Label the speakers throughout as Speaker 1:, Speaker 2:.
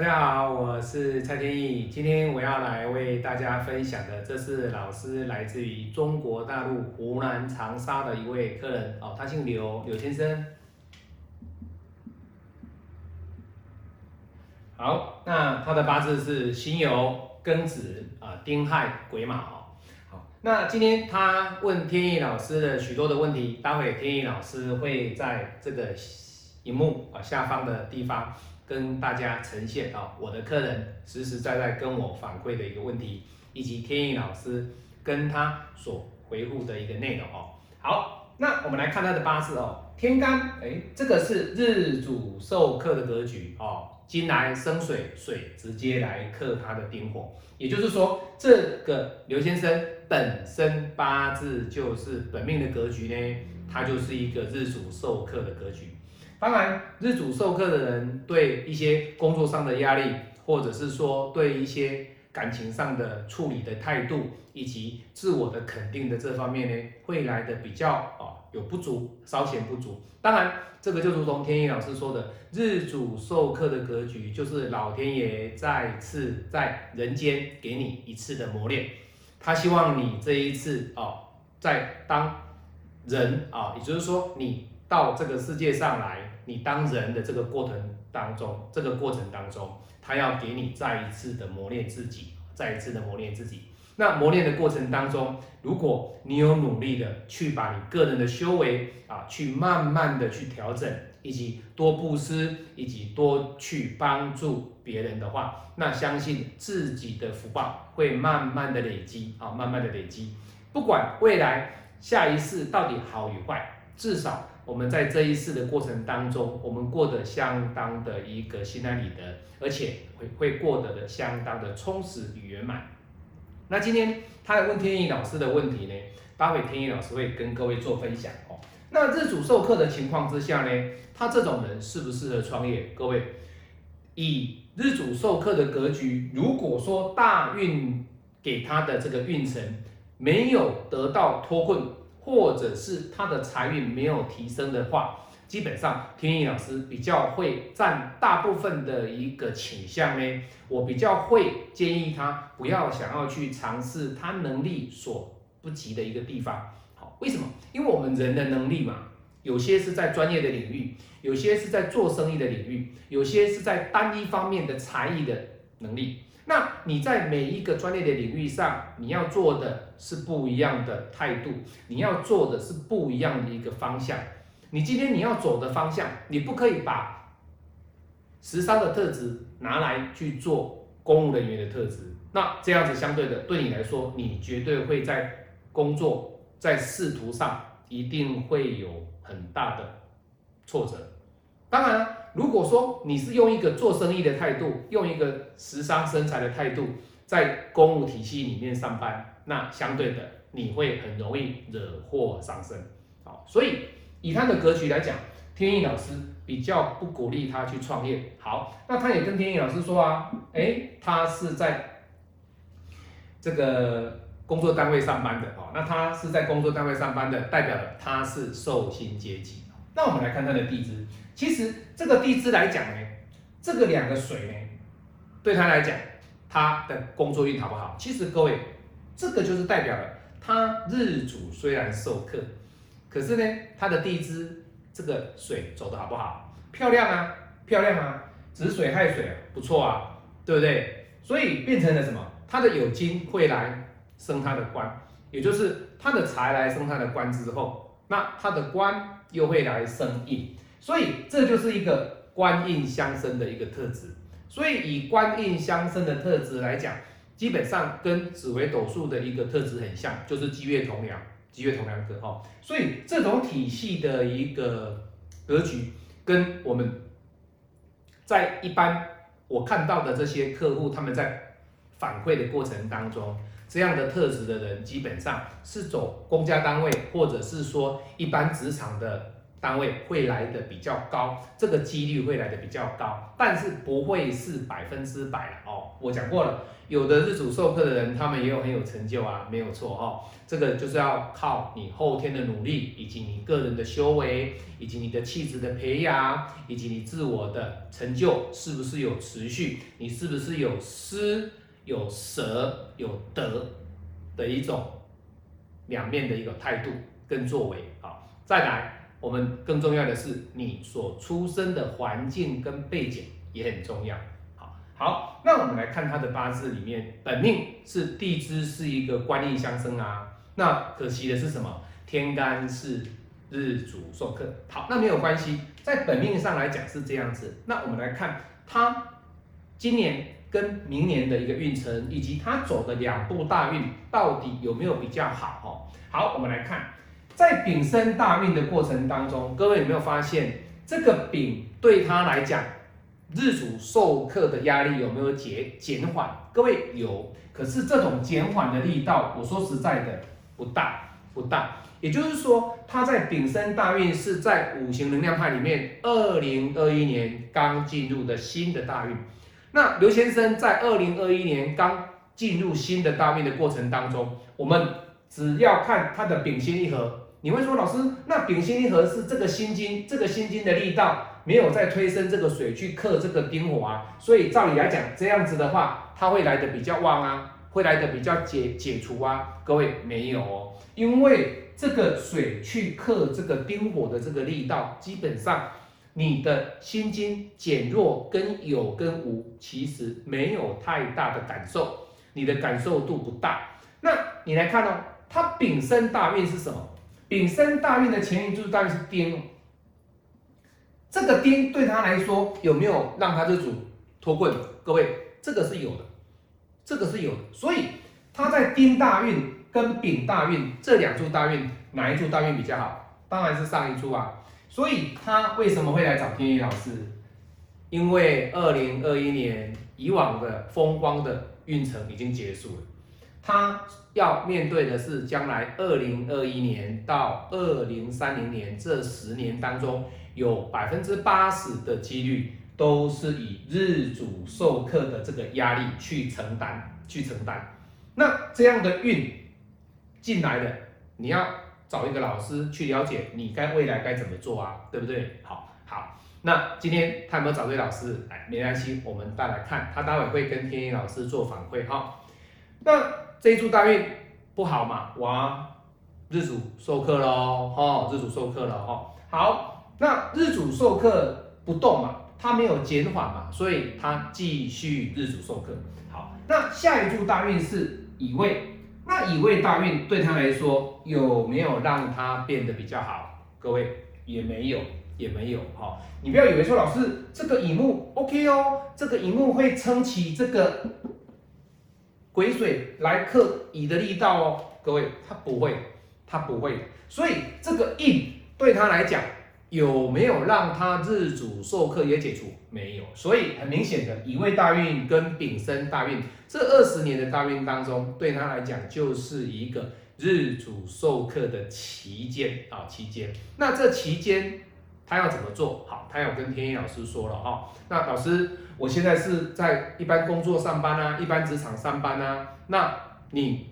Speaker 1: 大家好，我是蔡天意。今天我要来为大家分享的，这是老师来自于中国大陆湖南长沙的一位客人哦，他姓刘，刘先生。好，那他的八字是辛酉庚子啊丁亥癸卯。好，那今天他问天意老师的许多的问题，待会天意老师会在这个荧幕啊下方的地方。跟大家呈现啊，我的客人实实在在跟我反馈的一个问题，以及天意老师跟他所回复的一个内容哦。好，那我们来看他的八字哦，天干，哎，这个是日主受克的格局哦，金来生水，水直接来克他的丁火，也就是说，这个刘先生本身八字就是本命的格局呢，他就是一个日主受克的格局。当然，日主授课的人对一些工作上的压力，或者是说对一些感情上的处理的态度，以及自我的肯定的这方面呢，会来的比较啊有不足，稍显不足。当然，这个就如同天意老师说的，日主授课的格局，就是老天爷再次在人间给你一次的磨练，他希望你这一次哦，在当人啊，也就是说你到这个世界上来。你当人的这个过程当中，这个过程当中，他要给你再一次的磨练自己，再一次的磨练自己。那磨练的过程当中，如果你有努力的去把你个人的修为啊，去慢慢的去调整，以及多布施，以及多去帮助别人的话，那相信自己的福报会慢慢的累积啊，慢慢的累积。不管未来下一世到底好与坏，至少。我们在这一次的过程当中，我们过得相当的一个心安理得，而且会会过得的相当的充实与圆满。那今天他来问天意老师的问题呢，待会天意老师会跟各位做分享哦。那日主授课的情况之下呢，他这种人适不适合创业？各位，以日主授课的格局，如果说大运给他的这个运程没有得到脱困。或者是他的财运没有提升的话，基本上天意老师比较会占大部分的一个倾向呢。我比较会建议他不要想要去尝试他能力所不及的一个地方。好，为什么？因为我们人的能力嘛，有些是在专业的领域，有些是在做生意的领域，有些是在单一方面的才艺的能力。那你在每一个专业的领域上，你要做的是不一样的态度，你要做的是不一样的一个方向。你今天你要走的方向，你不可以把时尚的特质拿来去做公务人员的特质。那这样子相对的，对你来说，你绝对会在工作在仕途上一定会有很大的挫折。当然。如果说你是用一个做生意的态度，用一个时尚身材的态度，在公务体系里面上班，那相对的你会很容易惹祸上身。好，所以以他的格局来讲，天意老师比较不鼓励他去创业。好，那他也跟天意老师说啊，哎，他是在这个工作单位上班的哦，那他是在工作单位上班的，代表他是受薪阶级。那我们来看他的地支。其实这个地支来讲呢，这个两个水呢，对他来讲，他的工作运好不好？其实各位，这个就是代表了他日主虽然受克，可是呢，他的地支这个水走的好不好？漂亮啊，漂亮啊，子水亥水不错啊，对不对？所以变成了什么？他的有金会来生他的官，也就是他的财来生他的官之后，那他的官又会来生印。所以这就是一个官印相生的一个特质。所以以官印相生的特质来讲，基本上跟紫微斗数的一个特质很像，就是积月同梁，积月同梁格哈。所以这种体系的一个格局，跟我们在一般我看到的这些客户，他们在反馈的过程当中，这样的特质的人，基本上是走公家单位或者是说一般职场的。单位会来的比较高，这个几率会来的比较高，但是不会是百分之百了哦。我讲过了，有的日主授课的人，他们也有很有成就啊，没有错哦。这个就是要靠你后天的努力，以及你个人的修为，以及你的气质的培养，以及你自我的成就是不是有持续，你是不是有失、有舍、有得的一种两面的一个态度跟作为好，再来。我们更重要的是，你所出生的环境跟背景也很重要。好，好，那我们来看他的八字里面，本命是地支是一个官印相生啊。那可惜的是什么？天干是日主受克。好，那没有关系，在本命上来讲是这样子。那我们来看他今年跟明年的一个运程，以及他走的两步大运到底有没有比较好？哦，好，我们来看。在丙申大运的过程当中，各位有没有发现这个丙对他来讲，日主受克的压力有没有减减缓？各位有，可是这种减缓的力道，我说实在的不大不大。也就是说，他在丙申大运是在五行能量派里面，二零二一年刚进入的新的大运。那刘先生在二零二一年刚进入新的大运的过程当中，我们只要看他的丙辛一合。你会说，老师，那丙辛一合是这个辛金，这个辛金的力道没有在推升这个水去克这个丁火啊，所以照理来讲，这样子的话，它会来的比较旺啊，会来的比较解解除啊。各位没有哦，因为这个水去克这个丁火的这个力道，基本上你的心金减弱跟有跟无其实没有太大的感受，你的感受度不大。那你来看哦，它丙申大运是什么？丙申大运的前一柱大运是丁，这个丁对他来说有没有让他这组脱困？各位，这个是有的，这个是有的。所以他在丁大运跟丙大运这两柱大运，哪一柱大运比较好？当然是上一柱啊。所以他为什么会来找天意老师？因为二零二一年以往的风光的运程已经结束了。他要面对的是将来二零二一年到二零三零年这十年当中，有百分之八十的几率都是以日主授课的这个压力去承担，去承担。那这样的运进来的，你要找一个老师去了解你该未来该怎么做啊，对不对？好，好。那今天他有没有找对老师？哎，没关系，我们再来看，他待会会跟天一老师做反馈哈。那。这一柱大运不好嘛？哇，日主授课喽，哈，日主授课了哈。好，那日主授课不动嘛，它没有减缓嘛，所以它继续日主授课。好，那下一柱大运是乙未，那乙未大运对他来说有没有让他变得比较好？各位也没有，也没有哈。你不要以为说老师这个乙木 OK 哦，这个乙木会撑起这个。癸水来克乙的力道哦，各位，他不会，他不会，所以这个印对他来讲有没有让他日主受克也解除？没有，所以很明显的乙未大运跟丙申大运这二十年的大运当中，对他来讲就是一个日主受克的期间啊，期间。那这期间他要怎么做好？他要跟天一老师说了哈，那老师。我现在是在一般工作上班啊，一般职场上班啊。那你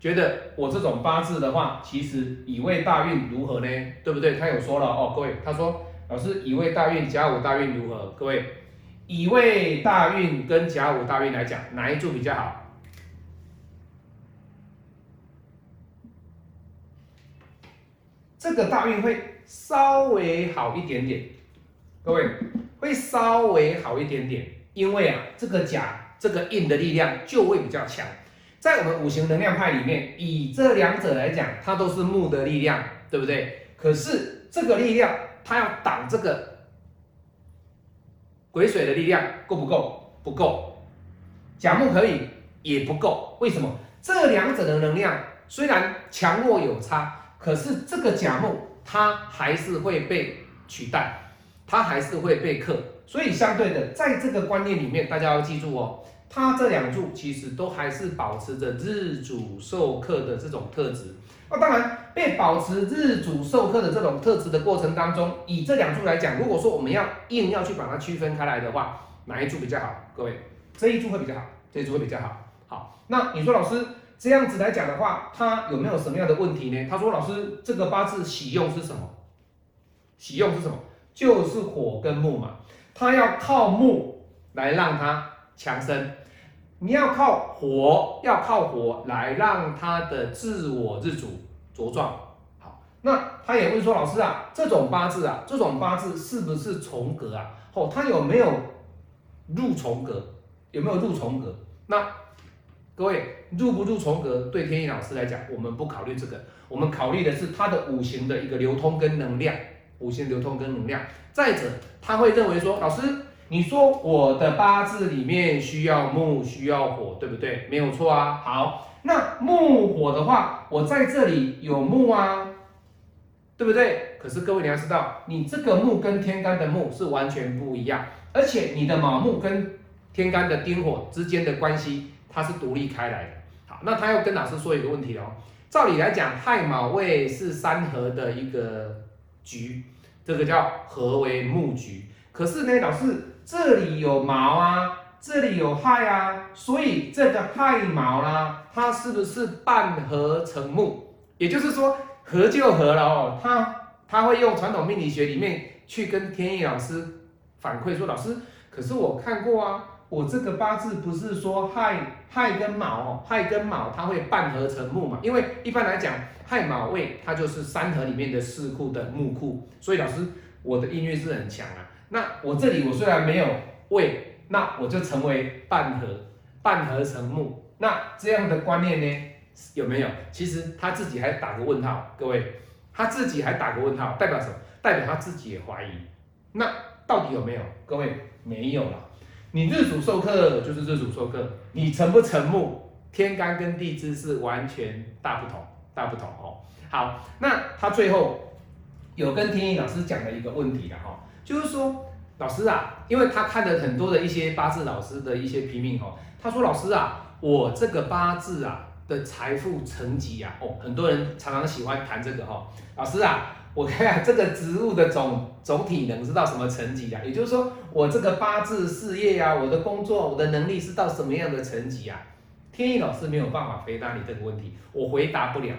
Speaker 1: 觉得我这种八字的话，其实乙未大运如何呢？对不对？他有说了哦，各位，他说老师乙未大运、甲午大运如何？各位，乙未大运跟甲午大运来讲，哪一柱比较好？这个大运会稍微好一点点，各位。会稍微好一点点，因为啊，这个甲这个印的力量就会比较强。在我们五行能量派里面，以这两者来讲，它都是木的力量，对不对？可是这个力量，它要挡这个癸水的力量，够不够？不够。甲木可以，也不够。为什么？这两者的能量虽然强弱有差，可是这个甲木它还是会被取代。它还是会被克，所以相对的，在这个观念里面，大家要记住哦，他这两柱其实都还是保持着日主受克的这种特质。那当然，被保持日主受克的这种特质的过程当中，以这两柱来讲，如果说我们要硬要去把它区分开来的话，哪一柱比较好？各位，这一柱会比较好，这一柱会比较好。好，那你说老师这样子来讲的话，他有没有什么样的问题呢？他说老师，这个八字喜用是什么？喜用是什么？就是火跟木嘛，他要靠木来让它强身。你要靠火，要靠火来让他的自我日主茁壮。好，那他也问说，老师啊，这种八字啊，这种八字是不是重格啊？哦，他有没有入重格？有没有入重格？那各位入不入重格，对天意老师来讲，我们不考虑这个，我们考虑的是他的五行的一个流通跟能量，五行流通跟能量。再者，他会认为说，老师。你说我的八字里面需要木，需要火，对不对？没有错啊。好，那木火的话，我在这里有木啊，对不对？可是各位你要知道，你这个木跟天干的木是完全不一样，而且你的卯木跟天干的丁火之间的关系，它是独立开来的。那他要跟老师说一个问题哦。照理来讲，亥卯未是三合的一个局，这个叫合为木局。可是呢，老师。这里有卯啊，这里有亥啊，所以这个亥卯啦，它是不是半合成木？也就是说合就合了哦。他他会用传统命理学里面去跟天意老师反馈说，老师，可是我看过啊，我这个八字不是说亥亥跟卯哦，亥跟卯它会半合成木嘛？因为一般来讲亥卯未它就是三合里面的四库的木库，所以老师我的音乐是很强啊。那我这里我虽然没有未，那我就成为半合，半合成木。那这样的观念呢，有没有？其实他自己还打个问号，各位，他自己还打个问号，代表什么？代表他自己也怀疑。那到底有没有？各位没有了。你日主授课就是日主授课，你成不成木？天干跟地支是完全大不同，大不同哦。好，那他最后有跟天意老师讲了一个问题的哈。就是说，老师啊，因为他看了很多的一些八字老师的一些批命哦，他说老师啊，我这个八字啊的财富层级啊，哦，很多人常常喜欢谈这个哈，老师啊，我看这个植物的总总体能是到什么层级啊？也就是说，我这个八字事业啊，我的工作，我的能力是到什么样的层级啊？天意老师没有办法回答你这个问题，我回答不了。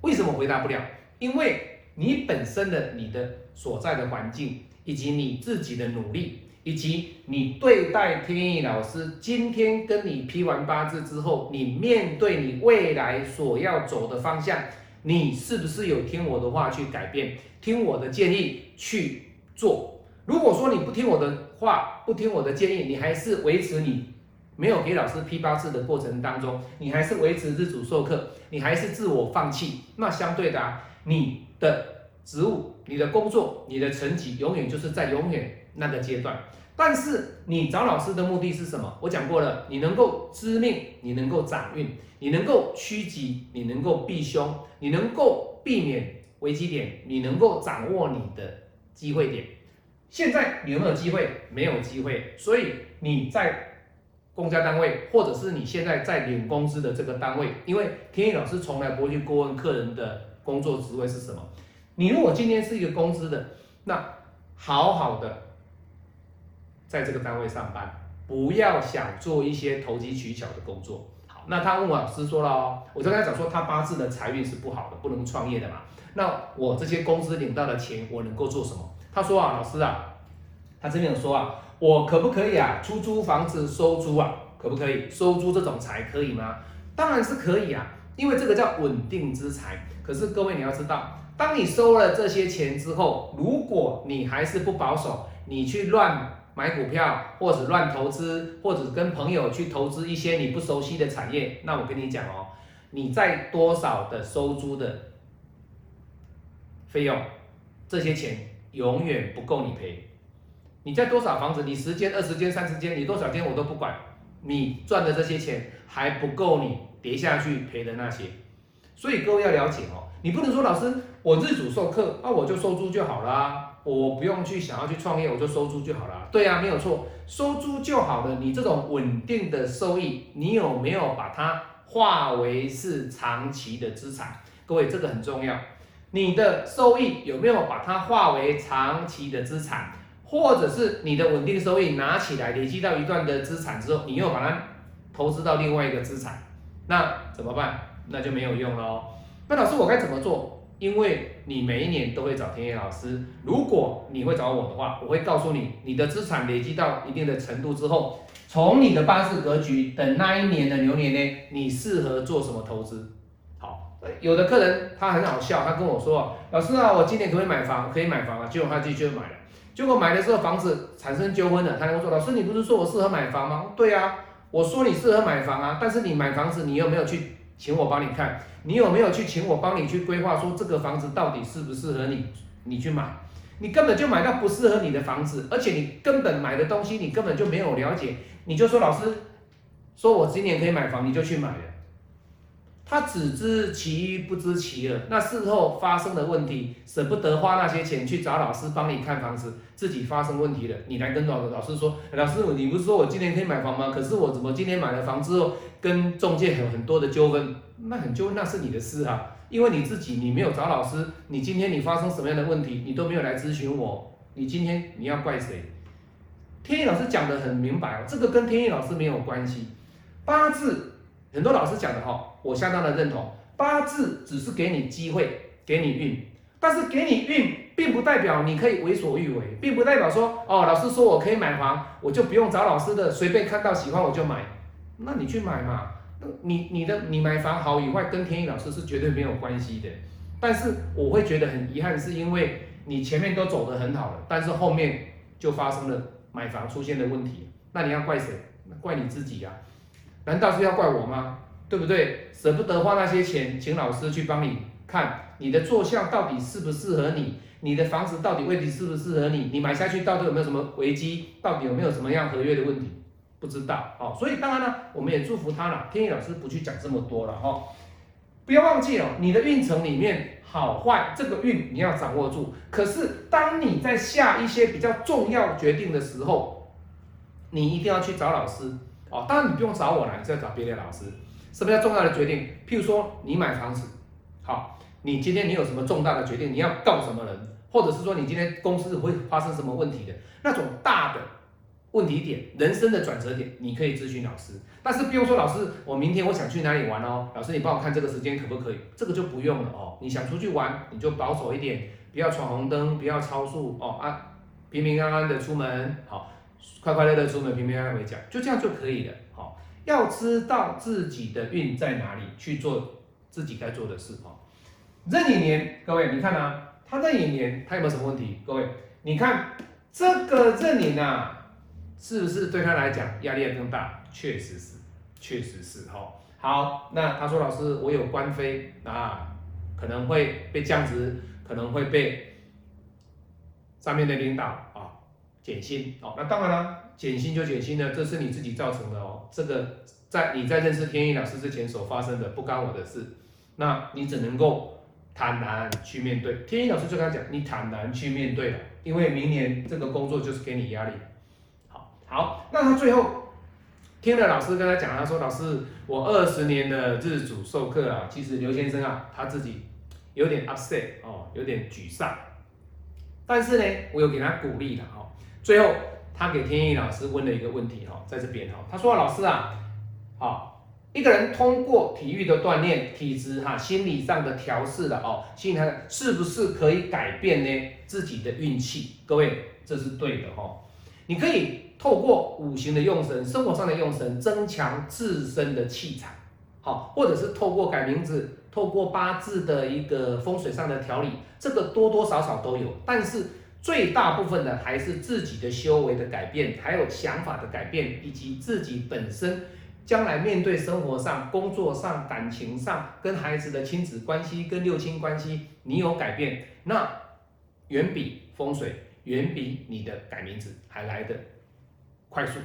Speaker 1: 为什么回答不了？因为你本身的你的所在的环境。以及你自己的努力，以及你对待天意老师今天跟你批完八字之后，你面对你未来所要走的方向，你是不是有听我的话去改变，听我的建议去做？如果说你不听我的话，不听我的建议，你还是维持你没有给老师批八字的过程当中，你还是维持日主授课，你还是自我放弃，那相对的，啊你的。职务、你的工作、你的成绩，永远就是在永远那个阶段。但是你找老师的目的是什么？我讲过了，你能够知命，你能够掌运，你能够趋吉，你能够避凶，你能够避免危机点，你能够掌握你的机会点。现在你有没有机会？没有机会。所以你在公家单位，或者是你现在在领工资的这个单位，因为天意老师从来不会去过问客人的工作职位是什么。你如果今天是一个公司的，那好好的在这个单位上班，不要想做一些投机取巧的工作。好，那他问我老师说了哦，我就跟他讲说，他八字的财运是不好的，不能创业的嘛。那我这些公司领到的钱，我能够做什么？他说啊，老师啊，他这边有说啊，我可不可以啊，出租房子收租啊？可不可以收租这种财可以吗？当然是可以啊，因为这个叫稳定之财。可是各位你要知道。当你收了这些钱之后，如果你还是不保守，你去乱买股票，或者乱投资，或者跟朋友去投资一些你不熟悉的产业，那我跟你讲哦，你在多少的收租的费用，这些钱永远不够你赔。你在多少房子，你十间、二十间、三十间，你多少间我都不管，你赚的这些钱还不够你跌下去赔的那些。所以各位要了解哦。你不能说老师，我日主授课，那我就收租就好啦。我不用去想要去创业，我就收租就好了。对啊，没有错，收租就好了。你这种稳定的收益，你有没有把它化为是长期的资产？各位，这个很重要。你的收益有没有把它化为长期的资产，或者是你的稳定收益拿起来累积到一段的资产之后，你又把它投资到另外一个资产，那怎么办？那就没有用了哦。那老师，我该怎么做？因为你每一年都会找田野老师，如果你会找我的话，我会告诉你，你的资产累积到一定的程度之后，从你的八字格局等那一年的牛年呢，你适合做什么投资？有的客人他很好笑，他跟我说，老师啊，我今年可以买房？可以买房啊，结果他自己就买了，结果买的时候房子产生纠纷了，他跟我说，老师你不是说我适合买房吗？对啊，我说你适合买房啊，但是你买房子你有没有去请我帮你看？你有没有去请我帮你去规划，说这个房子到底适不适合你？你去买，你根本就买到不适合你的房子，而且你根本买的东西你根本就没有了解，你就说老师说我今年可以买房，你就去买了。他只知其一不知其二，那事后发生的问题，舍不得花那些钱去找老师帮你看房子，自己发生问题了，你来跟老老师说，老师你不是说我今年可以买房吗？可是我怎么今天买了房之后，跟中介有很多的纠纷？那很纠，那是你的事啊，因为你自己你没有找老师，你今天你发生什么样的问题，你都没有来咨询我，你今天你要怪谁？天意老师讲的很明白哦，这个跟天意老师没有关系。八字很多老师讲的哈，我相当的认同。八字只是给你机会，给你运，但是给你运，并不代表你可以为所欲为，并不代表说哦，老师说我可以买房，我就不用找老师的，随便看到喜欢我就买，那你去买嘛。你你的你买房好与坏跟天意老师是绝对没有关系的，但是我会觉得很遗憾，是因为你前面都走得很好了，但是后面就发生了买房出现的问题，那你要怪谁？怪你自己呀？难道是要怪我吗？对不对？舍不得花那些钱请老师去帮你看你的坐向到底适不适合你，你的房子到底问题适不适合你，你买下去到底有没有什么危机，到底有没有什么样合约的问题？不知道哦，所以当然呢，我们也祝福他了。天意老师不去讲这么多了哈，不要忘记哦，你的运程里面好坏这个运你要掌握住。可是当你在下一些比较重要决定的时候，你一定要去找老师哦。当然你不用找我了，你再找别的老师。什么叫重要的决定？譬如说你买房子，好，你今天你有什么重大的决定？你要告什么人？或者是说你今天公司会发生什么问题的那种大的？问题点，人生的转折点，你可以咨询老师，但是不用说老师，我明天我想去哪里玩哦，老师你帮我看这个时间可不可以？这个就不用了哦。你想出去玩，你就保守一点，不要闯红灯，不要超速哦啊，平平安安的出门，好，快快乐乐出门，平平安安回家，就这样就可以了。好，要知道自己的运在哪里，去做自己该做的事哦。壬寅年，各位你看啊，他壬寅年他有没有什么问题？各位，你看这个壬寅啊。是不是对他来讲压力更大？确实是，确实是哈。好，那他说老师，我有官非啊，可能会被降职，可能会被上面的领导减薪哦。那当然了，减薪就减薪了，这是你自己造成的哦。这个在你在认识天意老师之前所发生的，不干我的事。那你只能够坦然去面对。天意老师就跟他讲，你坦然去面对了，因为明年这个工作就是给你压力。好，好那他最后听了老师跟他讲，他说：“老师，我二十年的日主授课啊，其实刘先生啊，他自己有点 upset 哦，有点沮丧。但是呢，我有给他鼓励了哈。最后，他给天意老师问了一个问题哈，在这边哈，他说：老师啊，好，一个人通过体育的锻炼、体质哈、心理上的调试的哦，心理上是不是可以改变呢自己的运气？各位，这是对的哈，你可以。”透过五行的用神，生活上的用神，增强自身的气场，好，或者是透过改名字，透过八字的一个风水上的调理，这个多多少少都有，但是最大部分的还是自己的修为的改变，还有想法的改变，以及自己本身将来面对生活上、工作上、感情上，跟孩子的亲子关系、跟六亲关系，你有改变，那远比风水，远比你的改名字还来的。快速，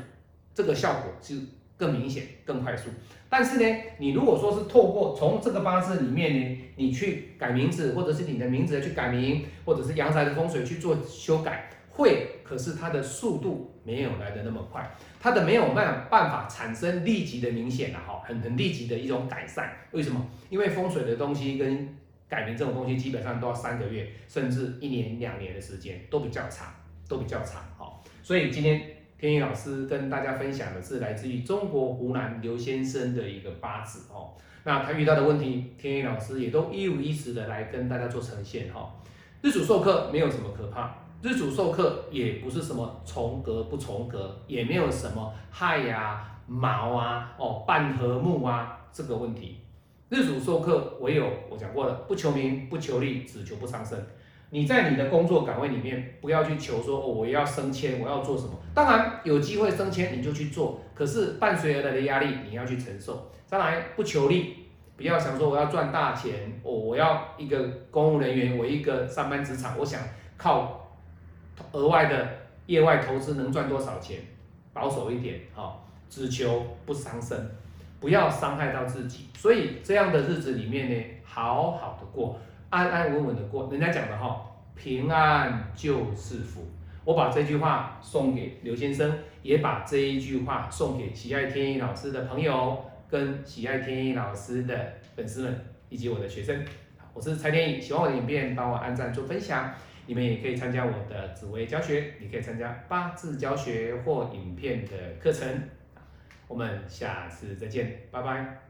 Speaker 1: 这个效果是更明显、更快速。但是呢，你如果说是透过从这个八字里面呢，你去改名字，或者是你的名字去改名，或者是阳宅的风水去做修改，会，可是它的速度没有来的那么快，它的没有办办法产生立即的明显了哈，很很立即的一种改善。为什么？因为风水的东西跟改名这种东西，基本上都要三个月，甚至一年、两年的时间，都比较长，都比较长哈。所以今天。天意老师跟大家分享的是来自于中国湖南刘先生的一个八字哦，那他遇到的问题，天意老师也都一五一十的来跟大家做呈现哈。日主授课没有什么可怕，日主授课也不是什么重格不重格，也没有什么亥呀、卯啊、哦半合木啊这个问题。日主授课唯有我讲过了，不求名不求利，只求不伤身。你在你的工作岗位里面，不要去求说哦，我要升迁，我要做什么？当然有机会升迁你就去做，可是伴随而来的压力你要去承受。再来不求利，不要想说我要赚大钱，哦，我要一个公务人员，我一个上班职场，我想靠额外的业外投资能赚多少钱？保守一点，哈，只求不伤身，不要伤害到自己。所以这样的日子里面呢，好好的过。安安稳稳的过，人家讲的哈，平安就是福。我把这句话送给刘先生，也把这一句话送给喜爱天意老师的朋友，跟喜爱天意老师的粉丝们，以及我的学生。我是蔡天意，喜欢我的影片，帮我按赞做分享。你们也可以参加我的紫薇教学，你可以参加八字教学或影片的课程。我们下次再见，拜拜。